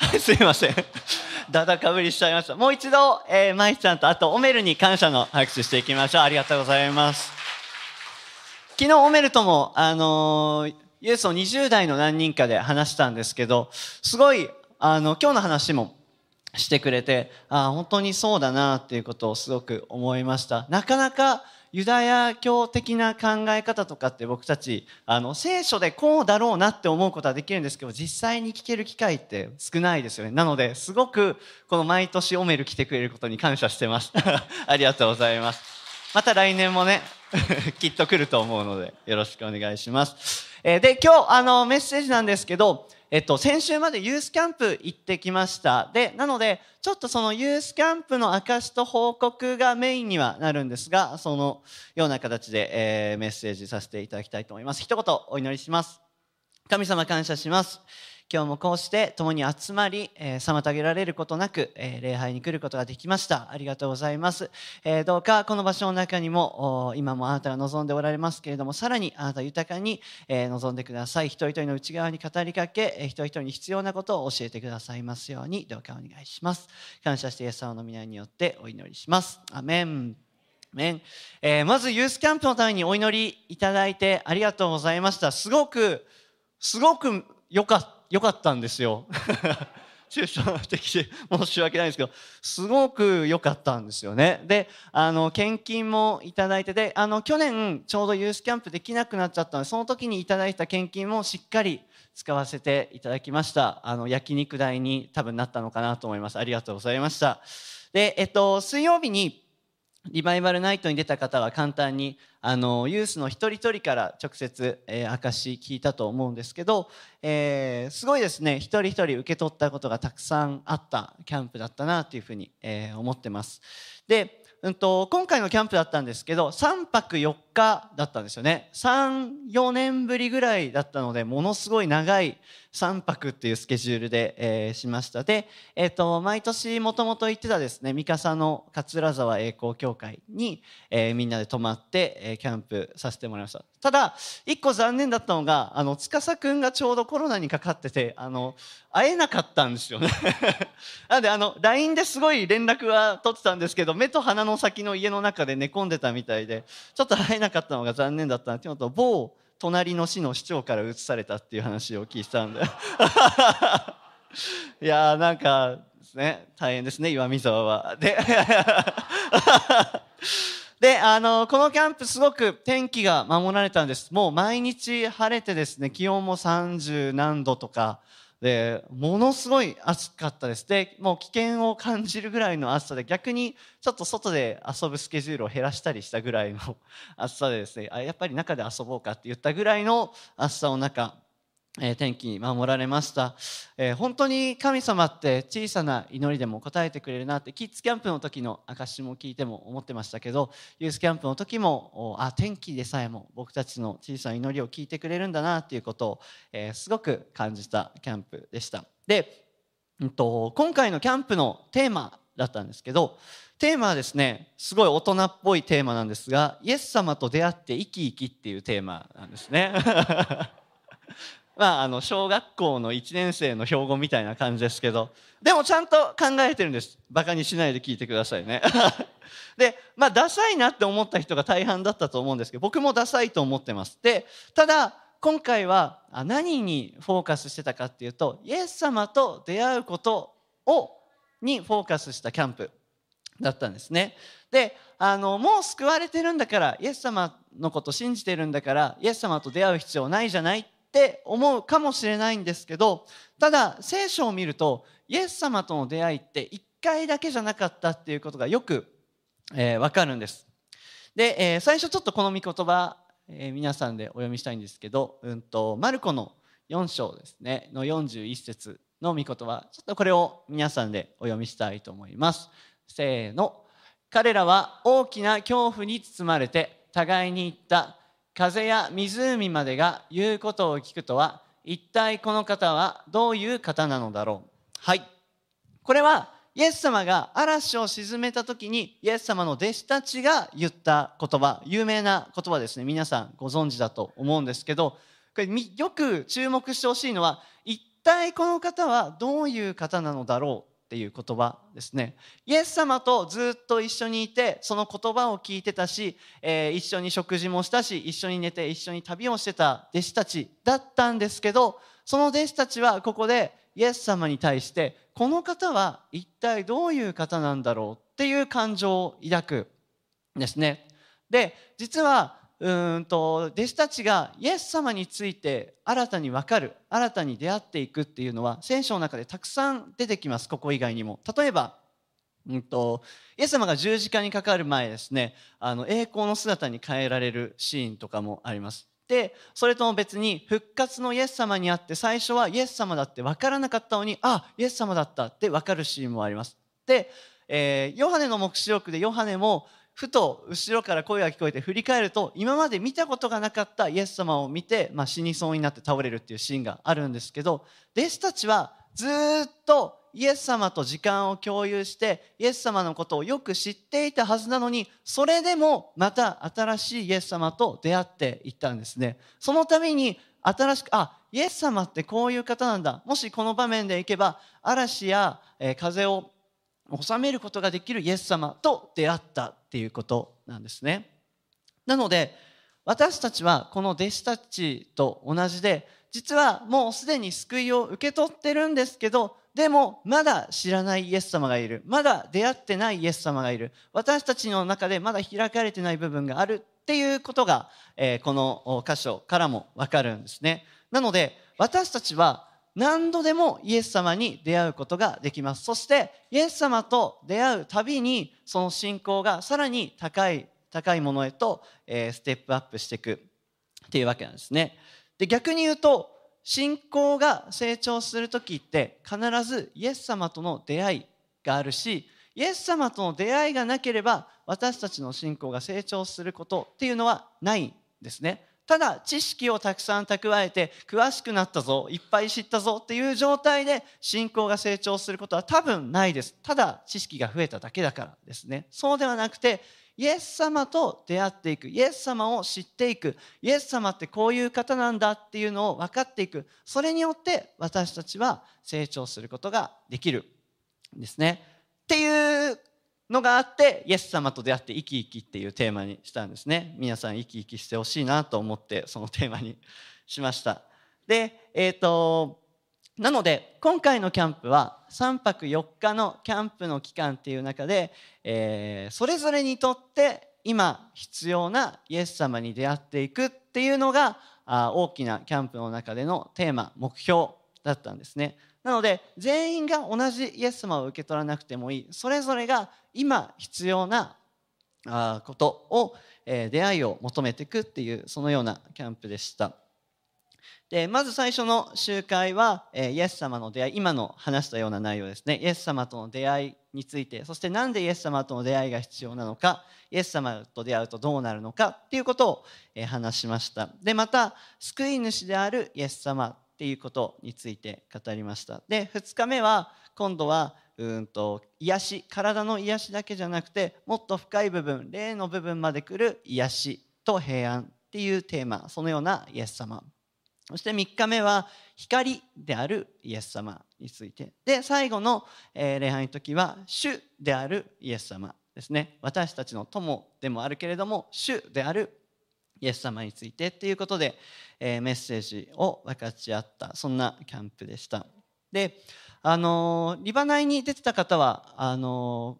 はい、すいません。だだかぶりしちゃいました。もう一度、えー、マイちゃんと、あと、オメルに感謝の拍手していきましょう。ありがとうございます。昨日、オメルとも、あのー、イエスを20代の何人かで話したんですけど、すごい、あの、今日の話もしてくれて、あ本当にそうだなっていうことをすごく思いました。なかなかユダヤ教的な考え方とかって僕たちあの聖書でこうだろうなって思うことはできるんですけど実際に聞ける機会って少ないですよね。なのですごくこの毎年オメル来てくれることに感謝してます。ありがとうございます。また来年もね きっと来ると思うのでよろしくお願いします、えー、で今日あのメッセージなんですけどえっと、先週までユースキャンプ行ってきました。で、なので、ちょっとそのユースキャンプの証と報告がメインにはなるんですが、そのような形で、えー、メッセージさせていただきたいと思います。一言お祈りします。神様感謝します。今日もこうして共に集まり、えー、妨げられることなく、えー、礼拝に来ることができました。ありがとうございます。えー、どうかこの場所の中にも、今もあなたが望んでおられますけれども、さらにあなた豊かに、えー、望んでください。一人一人の内側に語りかけ、えー、一人一人に必要なことを教えてくださいますように、どうかお願いします。感謝してイエス様の皆によってお祈りします。アメン。メえー、まずユースキャンプのためにお祈りいただいてありがとうございました。すごく、すごく良かった。良かったんですよ。抽象的で申し訳ないんですけど、すごく良かったんですよね。で、あの、献金もいただいて、で、あの、去年ちょうどユースキャンプできなくなっちゃったので、その時にいただいた献金もしっかり使わせていただきました。あの、焼肉代に多分なったのかなと思います。ありがとうございました。で、えっと、水曜日にリバイバルナイトに出た方は簡単にあのユースの一人一人から直接、えー、証聞いたと思うんですけど、えー、すごいですね一人一人受け取ったことがたくさんあったキャンプだったなというふうに、えー、思ってます。でうんと、今回のキャンプだったんですけど3泊4日だったんですよね。34年ぶりぐらいだったのでものすごい長い3泊っていうスケジュールで、えー、しました。で、えーと、毎年もともと行ってたですね三笠の桂沢栄光協会に、えー、みんなで泊まって、えー、キャンプさせてもらいました。ただ一個残念だったのがあの司君がちょうどコロナにかかっててあの会えなかったんですよね。なのであの LINE ですごい連絡は取ってたんですけど目と鼻の先の家の中で寝込んでたみたいでちょっと会えななかったのが残念だったなっていうのと某隣の市の市長から移されたっていう話を聞いたんで。いやーなんかですね大変ですね岩見沢は。で であのこのキャンプすごく天気が守られたんです。もう毎日晴れてですね気温も30何度とか。でものすごい暑かったです。でもう危険を感じるぐらいの暑さで逆にちょっと外で遊ぶスケジュールを減らしたりしたぐらいの暑さでですねあやっぱり中で遊ぼうかって言ったぐらいの暑さの中え、天気に守られました、え、本当に神様って小さな祈りでも答えてくれるなってキッズキャンプの時の証も聞いても思ってましたけどユースキャンプの時もあ天気でさえも僕たちの小さな祈りを聞いてくれるんだなっていうことを、え、すごく感じたキャンプでした。で、うんと、今回のキャンプのテーマだったんですけどテーマはですねすごい大人っぽいテーマなんですがイエス様と出会って生き生きっていうテーマなんですね。まあ、あの小学校の1年生の標語みたいな感じですけど。でもちゃんと考えてるんです。バカにしないで聞いてくださいね。でまあダサいなって思った人が大半だったと思うんですけど僕もダサいと思ってます。でただ今回は何にフォーカスしてたかっていうとイエス様と出会うことをにフォーカスしたキャンプだったんですね。であのもう救われてるんだからイエス様のこと信じてるんだからイエス様と出会う必要ないじゃないって思うかもしれないんですけどただ聖書を見るとイエス様との出会いって1回だけじゃなかったっていうことがよく、えー、分かるんです。で、えー、最初ちょっとこの御言葉、えー、皆さんでお読みしたいんですけど、うんと、マルコの4章ですねの41節の御言葉ちょっとこれを皆さんでお読みしたいと思います。せーの彼らは大きな恐怖に包まれて互いに言った風や湖までが言うことを聞くとは一体この方はどういう方なのだろう？はい。これはイエス様が嵐を沈めた時にイエス様の弟子たちが言った言葉。有名な言葉ですね。皆さんご存知だと思うんですけどこれよく注目してほしいのは一体この方はどういう方なのだろう？っていう言葉ですねイエス様とずっと一緒にいてその言葉を聞いてたし、えー、一緒に食事もしたし一緒に寝て一緒に旅をしてた弟子たちだったんですけどその弟子たちはここでイエス様に対してこの方は一体どういう方なんだろうっていう感情を抱くんですね。で実はうんと弟子たちがイエス様について新たに分かる新たに出会っていくっていうのは聖書の中でたくさん出てきますここ以外にも。例えば、うんと、イエス様が十字架にかかる前ですね。あの栄光の姿に変えられるシーンとかもあります。でそれとも別に復活のイエス様にあって最初はイエス様だって分からなかったのにあイエス様だったって分かるシーンもあります。で、えー、ヨハネの黙示録でヨハネもふと後ろから声が聞こえて振り返ると今まで見たことがなかったイエス様を見て、まあ、死にそうになって倒れるっていうシーンがあるんですけど弟子たちはずっとイエス様と時間を共有してイエス様のことをよく知っていたはずなのにそれでもまた新しいイエス様と出会っていったんですね。そのために新しくあイエス様ってこういう方なんだ。もしこの場面でいけば嵐や風を収めることができるイエス様と出会ったっていうことなんですね。なので私たちはこの弟子たちと同じで実はもうすでに救いを受け取ってるんですけどでもまだ知らないイエス様がいるまだ出会ってないイエス様がいる私たちの中でまだ開かれてない部分があるっていうことが、えこの箇所からもわかるんですね。なので私たちは何度でもイエス様に出会うことができます。そしてイエス様と出会うたびにその信仰がさらに高い高いものへと、えー、ステップアップしていく。っていうわけなんですね。で逆に言うと信仰が成長する時って必ずイエス様との出会いがあるしイエス様との出会いがなければ私たちの信仰が成長することっていうのはないんですね。ただ知識をたくさん蓄えて詳しくなったぞいっぱい知ったぞっていう状態で信仰が成長することは多分ないです。ただ知識が増えただけだからですね。そうではなくてイエス様と出会っていくイエス様を知っていくイエス様ってこういう方なんだっていうのを分かっていくそれによって私たちは成長することができるんですね。っていうのがあってイエス様と出会って生き生きっていうテーマにしたんですね。皆さん生き生きしてほしいなと思ってそのテーマにしました。でえっ、ー、となので今回のキャンプは3泊4日のキャンプの期間っていう中で、えー、それぞれにとって今必要なイエス様に出会っていくっていうのがあ大きなキャンプの中でのテーマ目標だったんですね。なので全員が同じイエス様を受け取らなくてもいい。それぞれが今必要なことを出会いを求めていくっていうそのようなキャンプでした。でまず最初の集会はイエス様の出会い今の話したような内容ですね。イエス様との出会いについてそして何でイエス様との出会いが必要なのかイエス様と出会うとどうなるのかっていうことを話しました。でまた救い主であるイエス様っていうことについて語りました。で2日目は今度はうんと癒し体の癒しだけじゃなくてもっと深い部分霊の部分まで来る癒しと平安っていうテーマそのようなイエス様。そして3日目は光であるイエス様について。で最後の礼拝の時は主であるイエス様ですね。私たちの友でもあるけれども主であるイエス様についてっていうことで、えー、メッセージを分かち合ったそんなキャンプでした。であのリバナイに出てた方はあの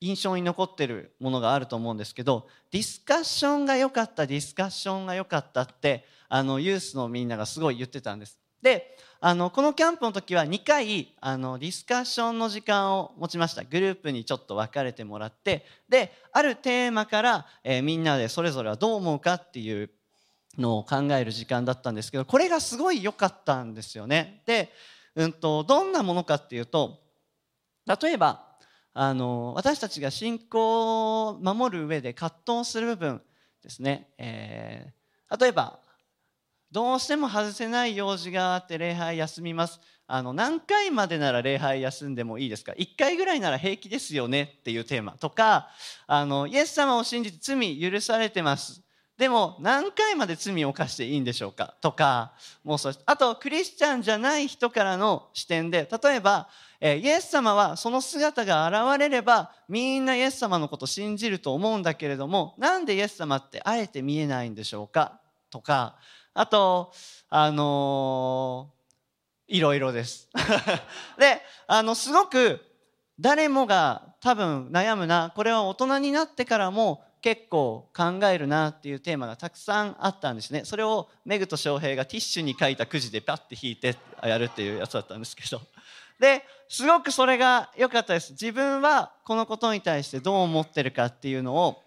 印象に残ってるものがあると思うんですけどディスカッションが良かったディスカッションが良かったってあのユースのみんながすごい言ってたんです。であのこのキャンプの時は2回あのディスカッションの時間を持ちました。グループにちょっと分かれてもらって。であるテーマから、えー、みんなでそれぞれはどう思うかっていうのを考える時間だったんですけどこれがすごい良かったんですよね。で、うんと、どんなものかっていうと例えばあの私たちが信仰を守る上で葛藤する部分ですね、えー、例えばどうしても外せない用事があって礼拝休みます。あの何回までなら礼拝休んでもいいですか？1回ぐらいなら平気ですよねっていうテーマ。とかあのイエス様を信じて罪許されてます。でも何回まで罪を犯していいんでしょうか？とかもうそあとクリスチャンじゃない人からの視点で例えば、えイエス様はその姿が現れればみんなイエス様のこと信じると思うんだけれどもなんでイエス様ってあえて見えないんでしょうか？とかあとあのー、いろいろです。であのすごく誰もが多分悩むなこれは大人になってからも結構考えるなっていうテーマがたくさんあったんですね。それをメグと翔平がティッシュに書いたくじでパッて引いてやるっていうやつだったんですけど。ですごくそれが良かったです。自分はこのことに対してどう思ってるかっていうのを、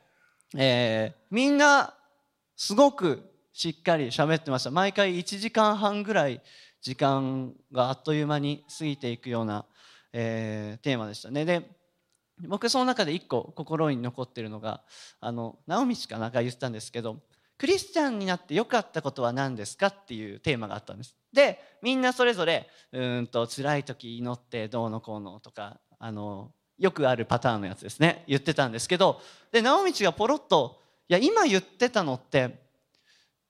えー、みんなすごくしっかり喋ってました。毎回1時間半ぐらい時間があっという間に過ぎていくような、えー、テーマでしたね。で僕その中で一個心に残ってるのがあの直道かなんか言ってたんですけどクリスチャンになって良かったことは何ですかっていうテーマがあったんです。でみんなそれぞれうんと辛い時祈ってどうのこうのとかあのよくあるパターンのやつですね。言ってたんですけどで直道がポロッと「いや今言ってたのって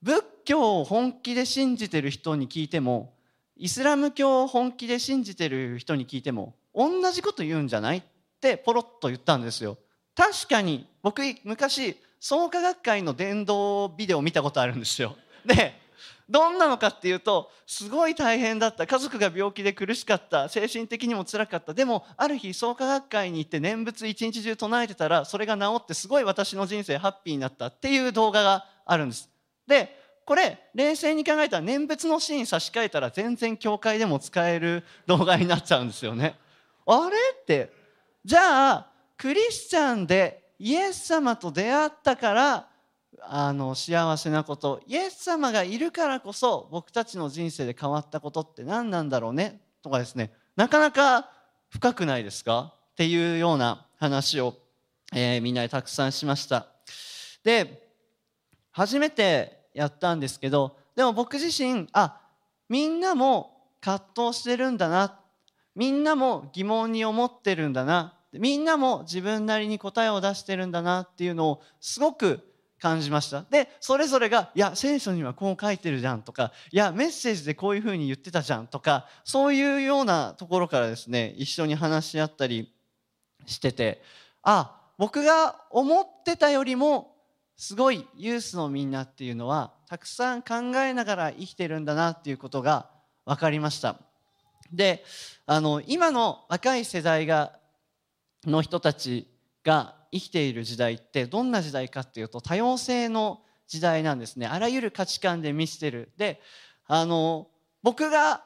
仏教を本気で信じてる人に聞いてもイスラム教を本気で信じてる人に聞いても同じこと言うんじゃない?」ってポロッと言ったんですよ。確かに僕昔創価学会の伝道ビデオ見たことあるんですよ。でどんなのかっていうとすごい大変だった。家族が病気で苦しかった。精神的にもつらかった。でもある日創価学会に行って念仏一日中唱えてたらそれが治ってすごい私の人生ハッピーになったっていう動画があるんです。でこれ冷静に考えたら念仏のシーン差し替えたら全然教会でも使える動画になっちゃうんですよね。あれってじゃあクリスチャンでイエス様と出会ったからあの幸せなことイエス様がいるからこそ僕たちの人生で変わったことって何なんだろうねとかですね。なかなか深くないですか？っていうような話を、えー、みんなでたくさんしました。で初めてやったんですけどでも僕自身あみんなも葛藤してるんだなみんなも疑問に思ってるんだなみんなも自分なりに答えを出してるんだなっていうのをすごく感じました。でそれぞれが「いや聖書にはこう書いてるじゃん」とか「いやメッセージでこういうふうに言ってたじゃん」とかそういうようなところからですね一緒に話し合ったりしててあ僕が思ってたよりもすごいユースのみんなっていうのはたくさん考えながら生きてるんだなっていうことが分かりました。であの今の若い世代がの人たちが生きている時代ってどんな時代かっていうと多様性の時代なんですね。あらゆる価値観で満ちてる。であの僕が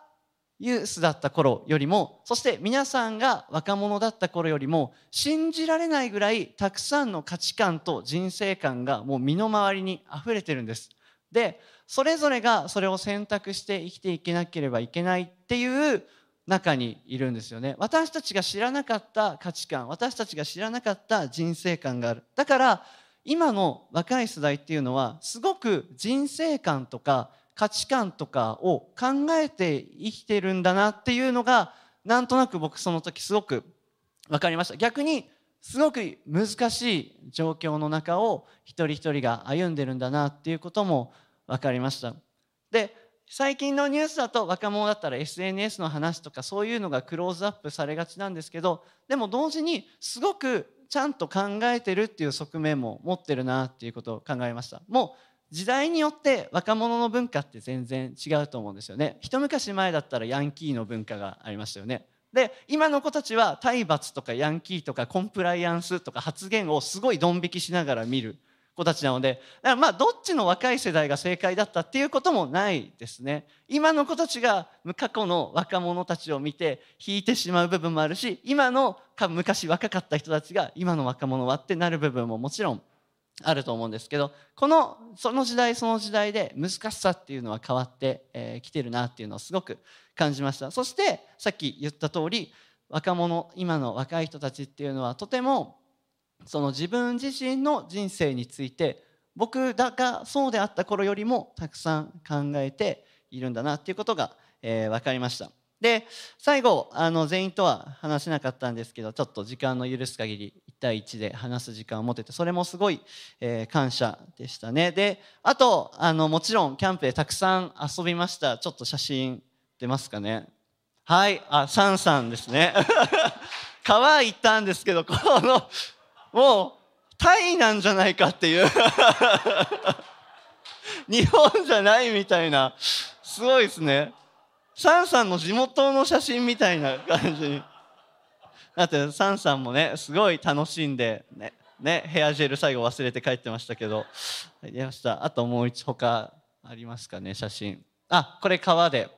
ユースだった頃よりもそして皆さんが若者だった頃よりも信じられないぐらいたくさんの価値観と人生観がもう身の回りにあふれてるんです。でそれぞれがそれを選択して生きていけなければいけないっていう中にいるんですよね。私たちが知らなかった価値観私たちが知らなかった人生観がある。だから今の若い世代っていうのはすごく人生観とか価値観とかを考えて生きてるんだなっていうのがなんとなく僕その時すごく分かりました。逆にすごく難しい状況の中を一人一人が歩んでるんだなっていうことも分かりました。で最近のニュースだと若者だったら SNS の話とかそういうのがクローズアップされがちなんですけどでも同時にすごくちゃんと考えてるっていう側面も持ってるなっていうことを考えました。もう時代によって若者の文化って全然違うと思うんですよね。一昔前だったらヤンキーの文化がありましたよね。で今の子たちは体罰とかヤンキーとかコンプライアンスとか発言をすごいドン引きしながら見る子たちなのでだからまあどっちの若い世代が正解だったっていうこともないですね。今の子たちが過去の若者たちを見て引いてしまう部分もあるし今の昔若かった人たちが今の若者はってなる部分ももちろんあると思うんですけどこのその時代その時代で難しさっていうのは変わってき、えー、てるなっていうのをすごく感じました。そしてさっき言った通り若者今の若い人たちっていうのはとてもその自分自身の人生について僕だがそうであった頃よりもたくさん考えているんだなっていうことが、えー、分かりました。で最後あの全員とは話せなかったんですけどちょっと時間の許す限り一対1で話す時間を持ててそれもすごい、えー、感謝でしたね。であとあのもちろんキャンプでたくさん遊びました。ちょっと写真出ますかね。はい。あサンさんですね。川行ったんですけどこのもうタイなんじゃないかっていう。日本じゃないみたいな。すごいですね。サンさんの地元の写真みたいな感じ。にだってサンさんもねすごい楽しんでねねヘアジェル最後忘れて帰ってましたけど。出ました。あともう一他ありますかね写真。あこれ川で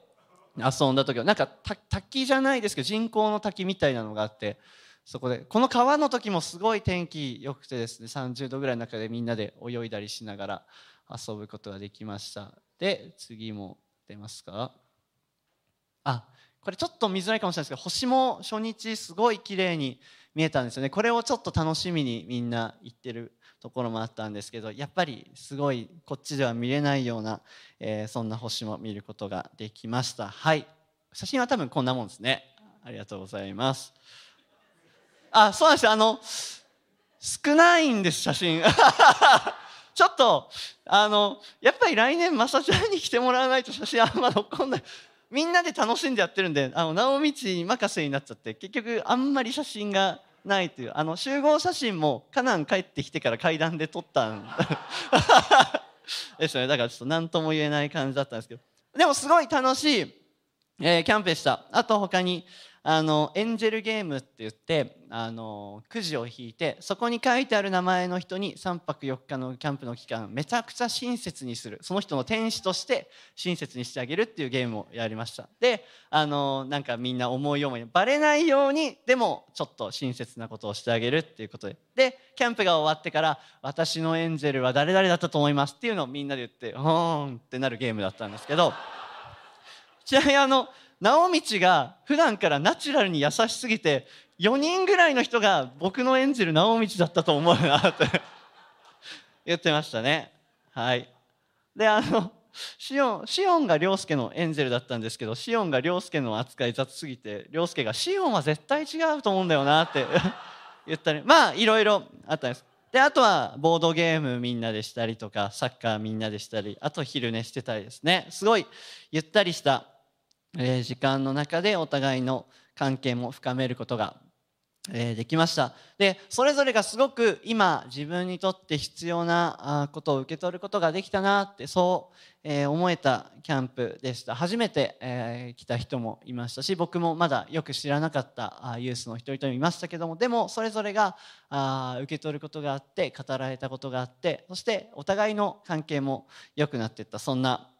遊んだ時は。なんか滝じゃないですけど人工の滝みたいなのがあってそこで。この川の時もすごい天気良くてですね30度ぐらいの中でみんなで泳いだりしながら遊ぶことができました。で次も出ますか？あこれちょっと見づらいかもしれないですけど星も初日すごい綺麗に見えたんですよね。これをちょっと楽しみにみんな行ってるところもあったんですけどやっぱりすごいこっちでは見れないような、えー、そんな星も見ることができました。はい。写真は多分こんなもんですね。ありがとうございます。あそうなんですよ。あの少ないんです写真。ちょっとあのやっぱり来年マサちゃんに来てもらわないと写真あんま残んない。みんなで楽しんでやってるんであの直道任せになっちゃって結局あんまり写真がないというあの集合写真もカナン帰ってきてから階段で撮ったん ですよね。だからちょっと何とも言えない感じだったんですけど。でもすごい楽しい、えー、キャンプでした。あと他にあのエンジェルゲームって言ってあのくじを引いてそこに書いてある名前の人に3泊4日のキャンプの期間めちゃくちゃ親切にする。その人の天使として親切にしてあげるっていうゲームをやりました。であのなんかみんな思い思いバレないようにでもちょっと親切なことをしてあげるっていうことで。でキャンプが終わってから私のエンジェルは誰々だったと思いますっていうのをみんなで言ってほーんってなるゲームだったんですけど。ちなみにあの直道が普段からナチュラルに優しすぎて4人ぐらいの人が僕の演じる直道だったと思うなって 言ってましたね。はい。であのシオンシオンが涼介のエンジェルだったんですけどシオンが涼介の扱い雑すぎて涼介が「シオンは絶対違うと思うんだよな」って 言ったりまあいろいろあったんです。であとはボードゲームみんなでしたりとかサッカーみんなでしたりあと昼寝してたりですね。すごいゆったりしたえ時間の中でお互いの関係も深めることが、えできました。でそれぞれがすごく今自分にとって必要なことを受け取ることができたなってそう、え思えたキャンプでした。初めて、え来た人もいましたし僕もまだよく知らなかったユースの人々もいましたけどもでもそれぞれがあ受け取ることがあって語られたことがあってそしてお互いの関係も良くなっていった。そんな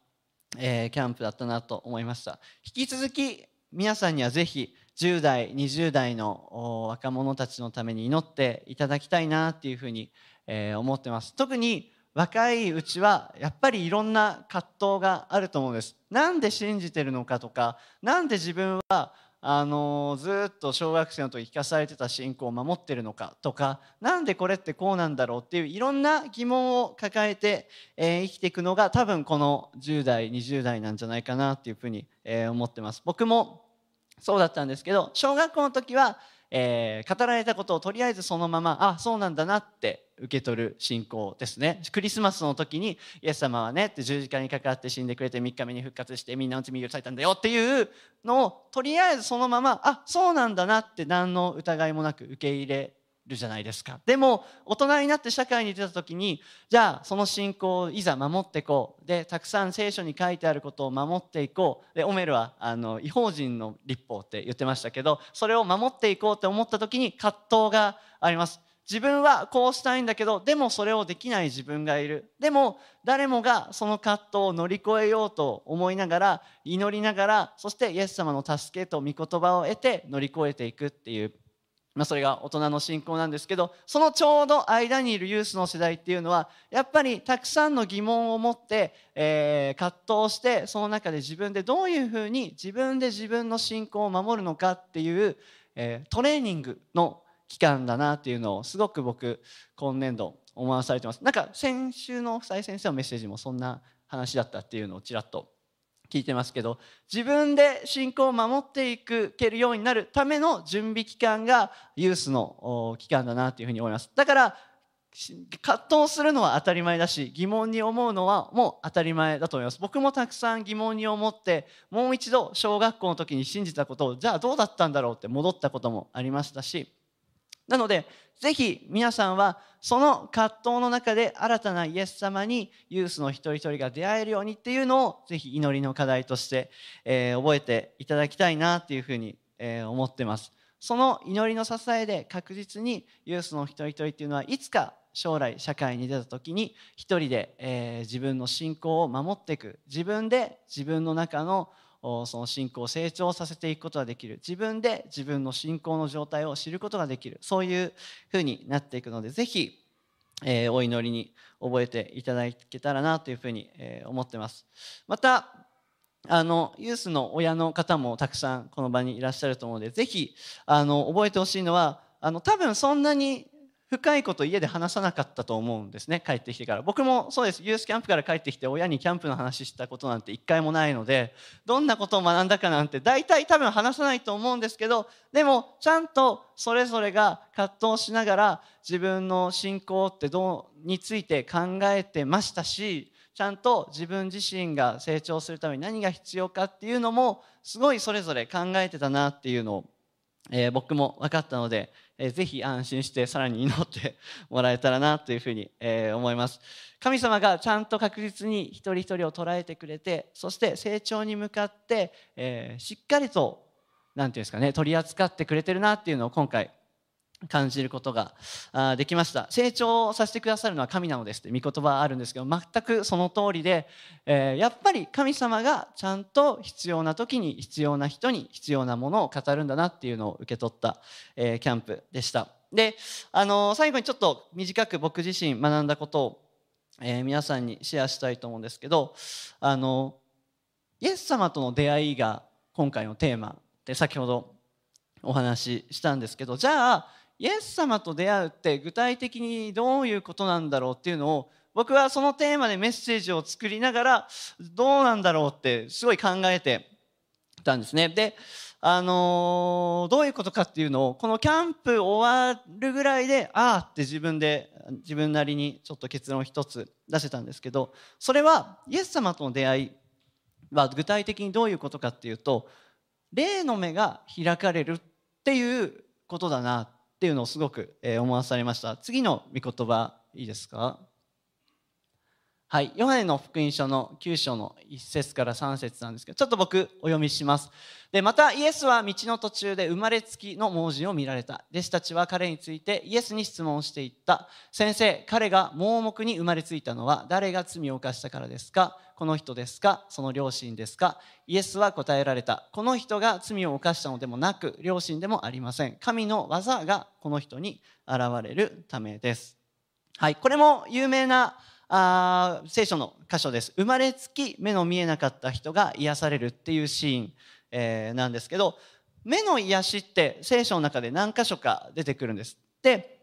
えー、キャンプだったなと思いました。引き続き皆さんにはぜひ10代20代の若者たちのために祈っていただきたいなっていうふうに、えー、思ってます。特に若いうちはやっぱりいろんな葛藤があると思うんです。なんで信じてるのかとか何で自分はあのずっと小学生の時聞かされてた信仰を守ってるのかとか何でこれってこうなんだろうっていういろんな疑問を抱えて、えー、生きていくのが多分この10代20代なんじゃないかなっていうふうに、えー、思ってます。僕もそうだったんですけど小学校の時はえー、語られたことをとりあえずそのままあそうなんだなって受け取る信仰ですね。クリスマスの時にイエス様はねって十字架にかかって死んでくれて3日目に復活してみんなの罪許されたんだよっていうのをとりあえずそのままあそうなんだなって何の疑いもなく受け入れるじゃないですか。でも大人になって社会に出た時にじゃあその信仰をいざ守っていこう。でたくさん聖書に書いてあることを守っていこう。でオメルはあの違法人の立法って言ってましたけどそれを守っていこうって思った時に葛藤があります。自分はこうしたいんだけどでもそれをできない自分がいる。でも誰もがその葛藤を乗り越えようと思いながら祈りながらそしてイエス様の助けと御言葉を得て乗り越えていくっていうまあ、それが大人の信仰なんですけどそのちょうど間にいるユースの世代っていうのはやっぱりたくさんの疑問を持って、えー、葛藤してその中で自分でどういうふうに自分で自分の信仰を守るのかっていう、えー、トレーニングの期間だなっていうのをすごく僕今年度思わされてます。なんか先週の夫妻先生のメッセージもそんな話だったっていうのをちらっと聞いてますけど自分で信仰を守っていくけるようになるための準備期間がユースの期間だなというふうに思います。だから葛藤するのは当たり前だし疑問に思うのはもう当たり前だと思います。僕もたくさん疑問に思ってもう一度小学校の時に信じたことをじゃあどうだったんだろうって戻ったこともありましたしなのでぜひ皆さんはその葛藤の中で新たなイエス様にユースの一人一人が出会えるようにっていうのをぜひ祈りの課題として、えー、覚えていただきたいなっていうふうに、えー、思ってます。その祈りの支えで確実にユースの一人一人っていうのはいつか将来社会に出た時に一人で、えー、自分の信仰を守っていく自分で自分の中のその信仰を成長させていくことができる。自分で自分の信仰の状態を知ることができる。そういうふうになっていくのでぜひ、えー、お祈りに覚えていただけたらなというふうに、えー、思ってます。またあのユースの親の方もたくさんこの場にいらっしゃると思うのでぜひあの覚えてほしいのはあの多分そんなに深いこと家で話さなかったと思うんですね帰ってきてから。僕もそうです。ユースキャンプから帰ってきて親にキャンプの話したことなんて一回もないのでどんなことを学んだかなんて大体多分話さないと思うんですけどでもちゃんとそれぞれが葛藤しながら自分の信仰ってどうについて考えてましたしちゃんと自分自身が成長するために何が必要かっていうのもすごいそれぞれ考えてたなっていうのを、えー、僕も分かったのでえ、ぜひ安心してさらに祈ってもらえたらなというふうに、え、思います。神様がちゃんと確実に一人一人を捉えてくれてそして成長に向かって、え、しっかりと何て言うんですかね取り扱ってくれてるなっていうのを今回感じることができました。成長させてくださるのは神なのですって御言葉あるんですけど全くその通りで、え、やっぱり神様がちゃんと必要な時に必要な人に必要なものを語るんだなっていうのを受け取った、え、キャンプでした。で、あの、最後にちょっと短く僕自身学んだことを、え皆さんにシェアしたいと思うんですけど、あのイエス様との出会いが今回のテーマで先ほどお話ししたんですけどじゃあイエス様と出会うって具体的にどういうことなんだろうっていうのを僕はそのテーマでメッセージを作りながらどうなんだろうってすごい考えてたんですね。で、あのー、どういうことかっていうのをこのキャンプ終わるぐらいでああって自分で自分なりにちょっと結論一つ出せたんですけどそれはイエス様との出会いは具体的にどういうことかっていうと霊の目が開かれるっていうことだなっていうのをすごく思わされました。次の御言葉いいですか？はいヨハネの福音書の9章の1節から3節なんですけどちょっと僕お読みします。でまたイエスは道の途中で生まれつきの盲人を見られた。弟子たちは彼についてイエスに質問していった。先生彼が盲目に生まれついたのは誰が罪を犯したからですか？この人ですか？その両親ですか？イエスは答えられた。この人が罪を犯したのでもなく両親でもありません。神の技がこの人に現れるためです。はいこれも有名なあ聖書の箇所です。生まれつき目の見えなかった人が癒されるっていうシーン、えー、なんですけど目の癒しって聖書の中で何箇所か出てくるんです。で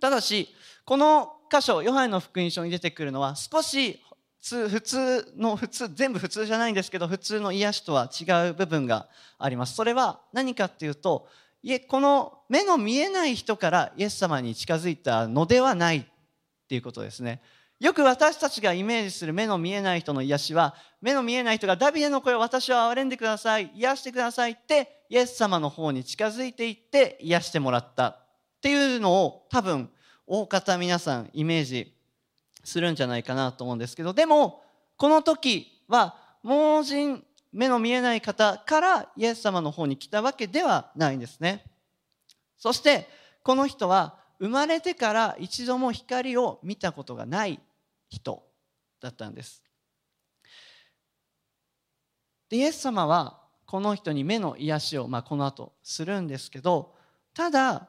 ただしこの箇所ヨハネの福音書に出てくるのは少し普通の普通全部普通じゃないんですけど普通の癒しとは違う部分があります。それは何かっていうとこの目の見えない人からイエス様に近づいたのではないっていうことですね。よく私たちがイメージする目の見えない人の癒しは目の見えない人がダビデの声を私を憐れんでください癒してくださいってイエス様の方に近づいていって癒してもらった。っていうのを多分大方皆さんイメージするんじゃないかなと思うんですけどでもこの時は盲人目の見えない方からイエス様の方に来たわけではないんですね。そしてこの人は生まれてから一度も光を見たことがない。人だったんです。でイエス様はこの人に目の癒しを、まあ、この後するんですけどただ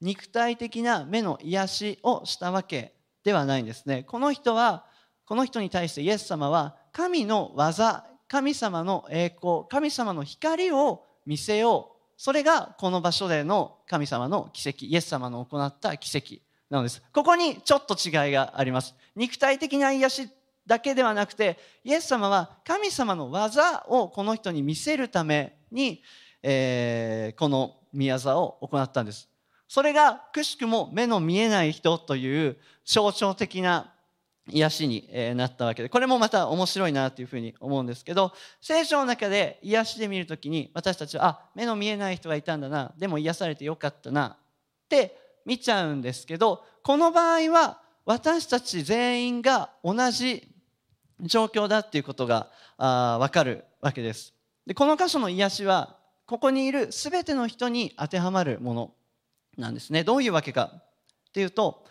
肉体的な目の癒しをしたわけではないんですね。この人はこの人に対してイエス様は神の技神様の栄光神様の光を見せよう。それがこの場所での神様の奇跡イエス様の行った奇跡なのです。ここにちょっと違いがあります。肉体的な癒しだけではなくてイエス様は神様の技をこの人に見せるために、えー、この宮沢を行ったんです。それがくしくも目の見えない人という象徴的な癒しになったわけでこれもまた面白いなというふうに思うんですけど聖書の中で癒しで見るときに私たちはあ目の見えない人がいたんだなでも癒されてよかったなって見ちゃうんですけどこの場合は私たち全員が同じ状況だっていうことがあ分かるわけです。でこの箇所の癒しはここにいる全ての人に当てはまるものなんですね。どういうわけかっていうと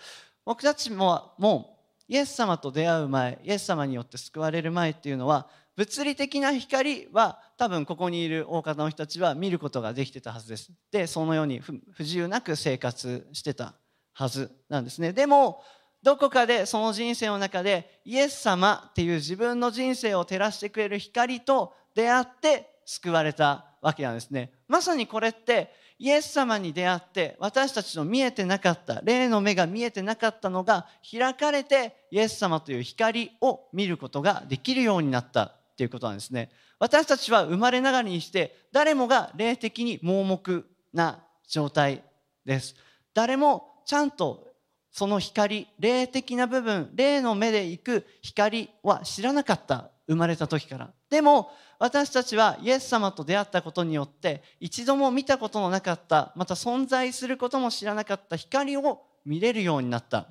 僕たちももうイエス様と出会う前イエス様によって救われる前っていうのは物理的な光は多分ここにいる大方の人たちは見ることができてたはずです。でそのように不自由なく生活してたはずなんですね。でもどこかでその人生の中でイエス様っていう自分の人生を照らしてくれる光と出会って救われたわけなんですね。まさにこれってイエス様に出会って私たちの見えてなかった霊の目が見えてなかったのが開かれてイエス様という光を見ることができるようになった。っていうことなんですね。私たちは生まれながらにして誰もが霊的に盲目な状態です。誰もちゃんとその光霊的な部分霊の目で行く光は知らなかった生まれた時から。でも私たちはイエス様と出会ったことによって一度も見たことのなかったまた存在することも知らなかった光を見れるようになった。っ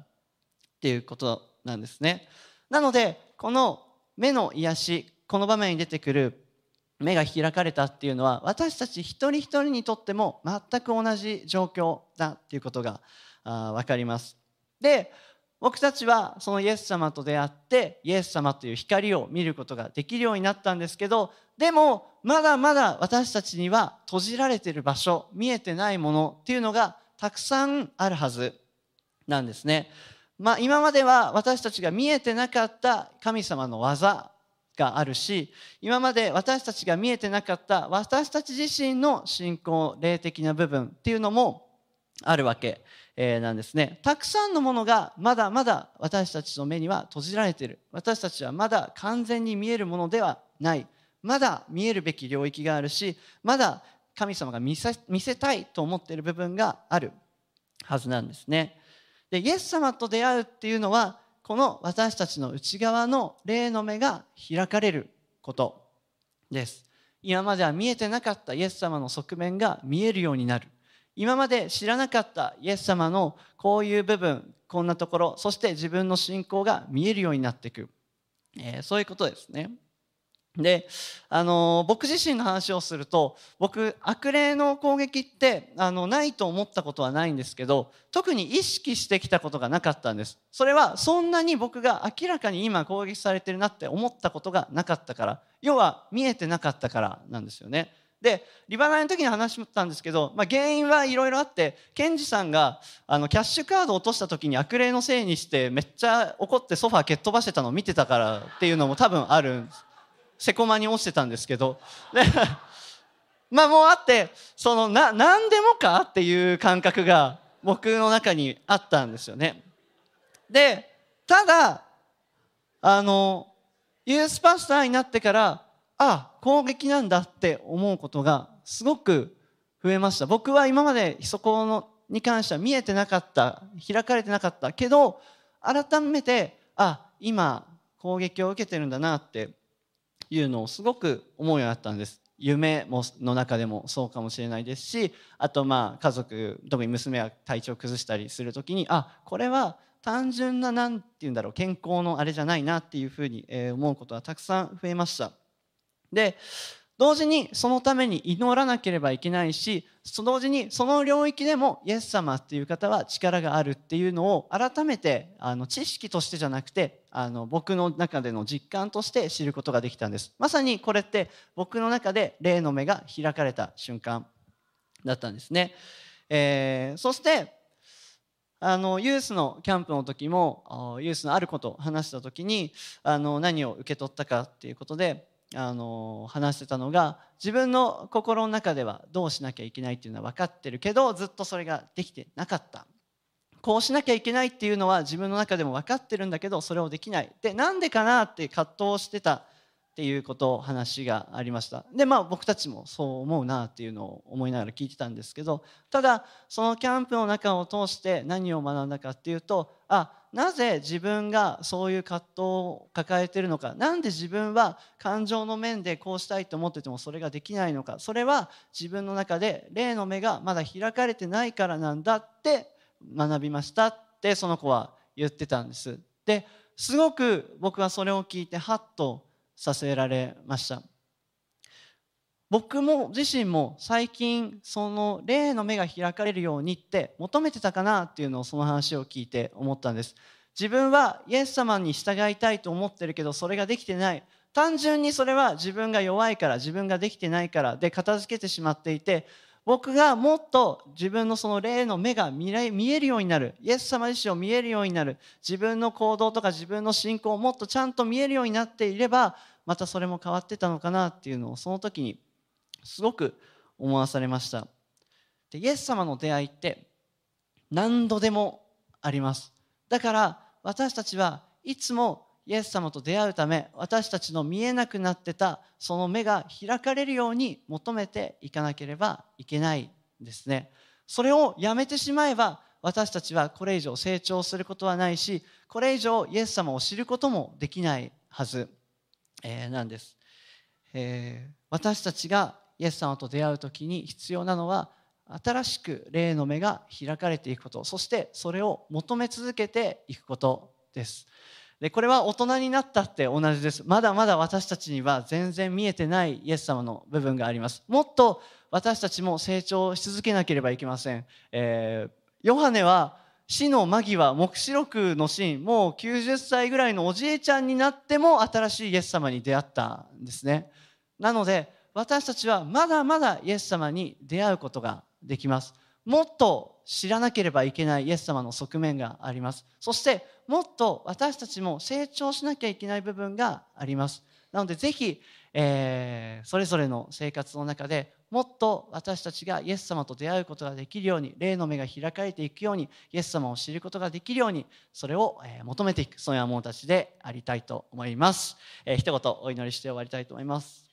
ていうことなんですね。なのでこの目の癒しこの場面に出てくる目が開かれたっていうのは私たち一人一人にとっても全く同じ状況だっていうことが分かりますで僕たちはそのイエス様と出会ってイエス様という光を見ることができるようになったんですけどでもまだまだ私たちには閉じられてる場所見えてないものっていうのがたくさんあるはずなんですね。まあ、今までは私たちが見えてなかった神様の技があるし今まで私たちが見えてなかった私たち自身の信仰霊的な部分っていうのもあるわけなんですね。たくさんのものがまだまだ私たちの目には閉じられている。私たちはまだ完全に見えるものではない。まだ見えるべき領域があるしまだ神様が見せ見せたいと思っている部分があるはずなんですね。でイエス様と出会うっていうのはこの私たちの内側の霊の目が開かれることです。今までは見えてなかったイエス様の側面が見えるようになる。今まで知らなかったイエス様のこういう部分こんなところそして自分の信仰が見えるようになっていく、えー、そういうことですね。であの僕自身の話をすると僕悪霊の攻撃ってあのないと思ったことはないんですけど特に意識してきたことがなかったんです。それはそんなに僕が明らかに今攻撃されてるなって思ったことがなかったから要は見えてなかったからなんですよね。でリバナイの時に話したんですけど、まあ、原因はいろいろあってケンジさんがあのキャッシュカードを落とした時に悪霊のせいにしてめっちゃ怒ってソファー蹴っ飛ばしてたのを見てたからっていうのも多分あるんです。セコマに落ちてたんですけど。で まあもうあってそのな何でもかっていう感覚が僕の中にあったんですよね。でただあのユースパスターになってからあ攻撃なんだって思うことがすごく増えました。僕は今までそこのに関しては見えてなかった開かれてなかったけど改めてあ今攻撃を受けてるんだなっていうのをすごく思うようになったんです。夢もの中でもそうかもしれないですしあとまあ家族特に娘が体調崩したりする時にあこれは単純な何て言うんだろう健康のあれじゃないなっていうふうに思うことはたくさん増えました。で同時にそのために祈らなければいけないし同時にその領域でもイエス様っていう方は力があるっていうのを改めてあの知識としてじゃなくてあの僕の中での実感として知ることができたんです。まさにこれって僕の中で霊の目が開かれた瞬間だったんですね、えー、そしてあのユースのキャンプの時もユースのあることを話した時にあの何を受け取ったかっていうことであの話してたのが自分の心の中ではどうしなきゃいけないっていうのは分かってるけどずっとそれができてなかった。こうしなきゃいけないっていうのは自分の中でも分かってるんだけどそれをできない。でなんでかなって葛藤してたっていうことを話がありました。でまあ僕たちもそう思うなっていうのを思いながら聞いてたんですけどただそのキャンプの中を通して何を学んだかっていうとあなぜ自分がそういう葛藤を抱えているのか何で自分は感情の面でこうしたいと思っててもそれができないのかそれは自分の中で霊の目がまだ開かれてないからなんだって学びましたってその子は言ってたんです。ですごく僕はそれを聞いてハッとさせられました。僕も自身も最近その霊の目が開かれるようにって求めてたかなっていうのをその話を聞いて思ったんです。自分はイエス様に従いたいと思ってるけどそれができてない。単純にそれは自分が弱いから自分ができてないからで片付けてしまっていて僕がもっと自分のその霊の目が見えるようになる。イエス様自身を見えるようになる。自分の行動とか自分の信仰をもっとちゃんと見えるようになっていればまたそれも変わってたのかなっていうのをその時にすごく思わされました。でイエス様の出会いって何度でもあります。だから私たちはいつもイエス様と出会うため私たちの見えなくなってたその目が開かれるように求めていかなければいけないですね。それをやめてしまえば私たちはこれ以上成長することはないしこれ以上イエス様を知ることもできないはず、え、なんです、えー、私たちがイエス様と出会う時に必要なのは新しく霊の目が開かれていくことそしてそれを求め続けていくことです。でこれは大人になったって同じです。まだまだ私たちには全然見えてないイエス様の部分があります。もっと私たちも成長し続けなければいけません、えー、ヨハネは死の間際黙示録のシーンもう90歳ぐらいのおじいちゃんになっても新しいイエス様に出会ったんですね。なので私たちはまだまだイエス様に出会うことができます。もっと知らなければいけないイエス様の側面があります。そしてもっと私たちも成長しなきゃいけない部分があります。なのでぜひ、えー、それぞれの生活の中でもっと私たちがイエス様と出会うことができるように霊の目が開かれていくようにイエス様を知ることができるようにそれを、え、求めていくそのような者たちでありたいと思います、えー、一言お祈りして終わりたいと思います。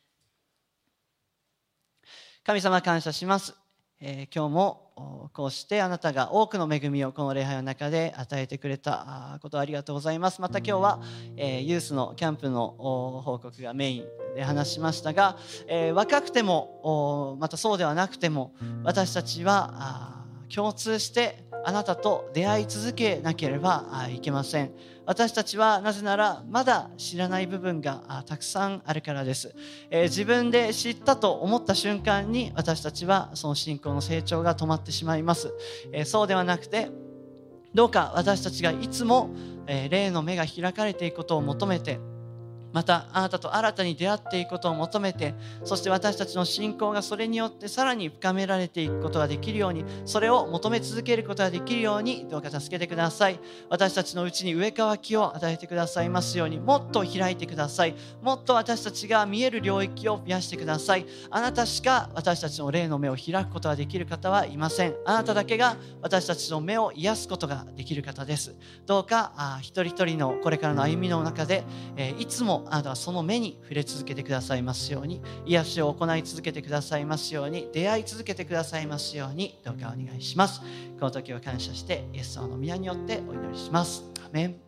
神様感謝します。えー、今日もこうしてあなたが多くの恵みをこの礼拝の中で与えてくれたことありがとうございます。また今日は、えー、ユースのキャンプの報告がメインで話しましたが、えー、若くてもまたそうではなくても私たちは共通してあなたと出会い続けなければいけません。私たちはなぜならまだ知らない部分がたくさんあるからです、えー、自分で知ったと思った瞬間に私たちはその信仰の成長が止まってしまいます、えー、そうではなくてどうか私たちがいつも、え、霊の目が開かれていくことを求めてまたあなたと新たに出会っていくことを求めてそして私たちの信仰がそれによってさらに深められていくことができるようにそれを求め続けることができるようにどうか助けてください。私たちのうちに植え替きを与えてくださいますようにもっと開いてください。もっと私たちが見える領域を増やしてください。あなたしか私たちの霊の目を開くことができる方はいません。あなただけが私たちの目を癒すことができる方です。どうかあ一人一人のこれからの歩みの中で、えー、いつもあなたはその目に触れ続けてくださいますように癒しを行い続けてくださいますように出会い続けてくださいますようにどうかお願いします。この時を感謝してイエス様の宮によってお祈りします。アメン。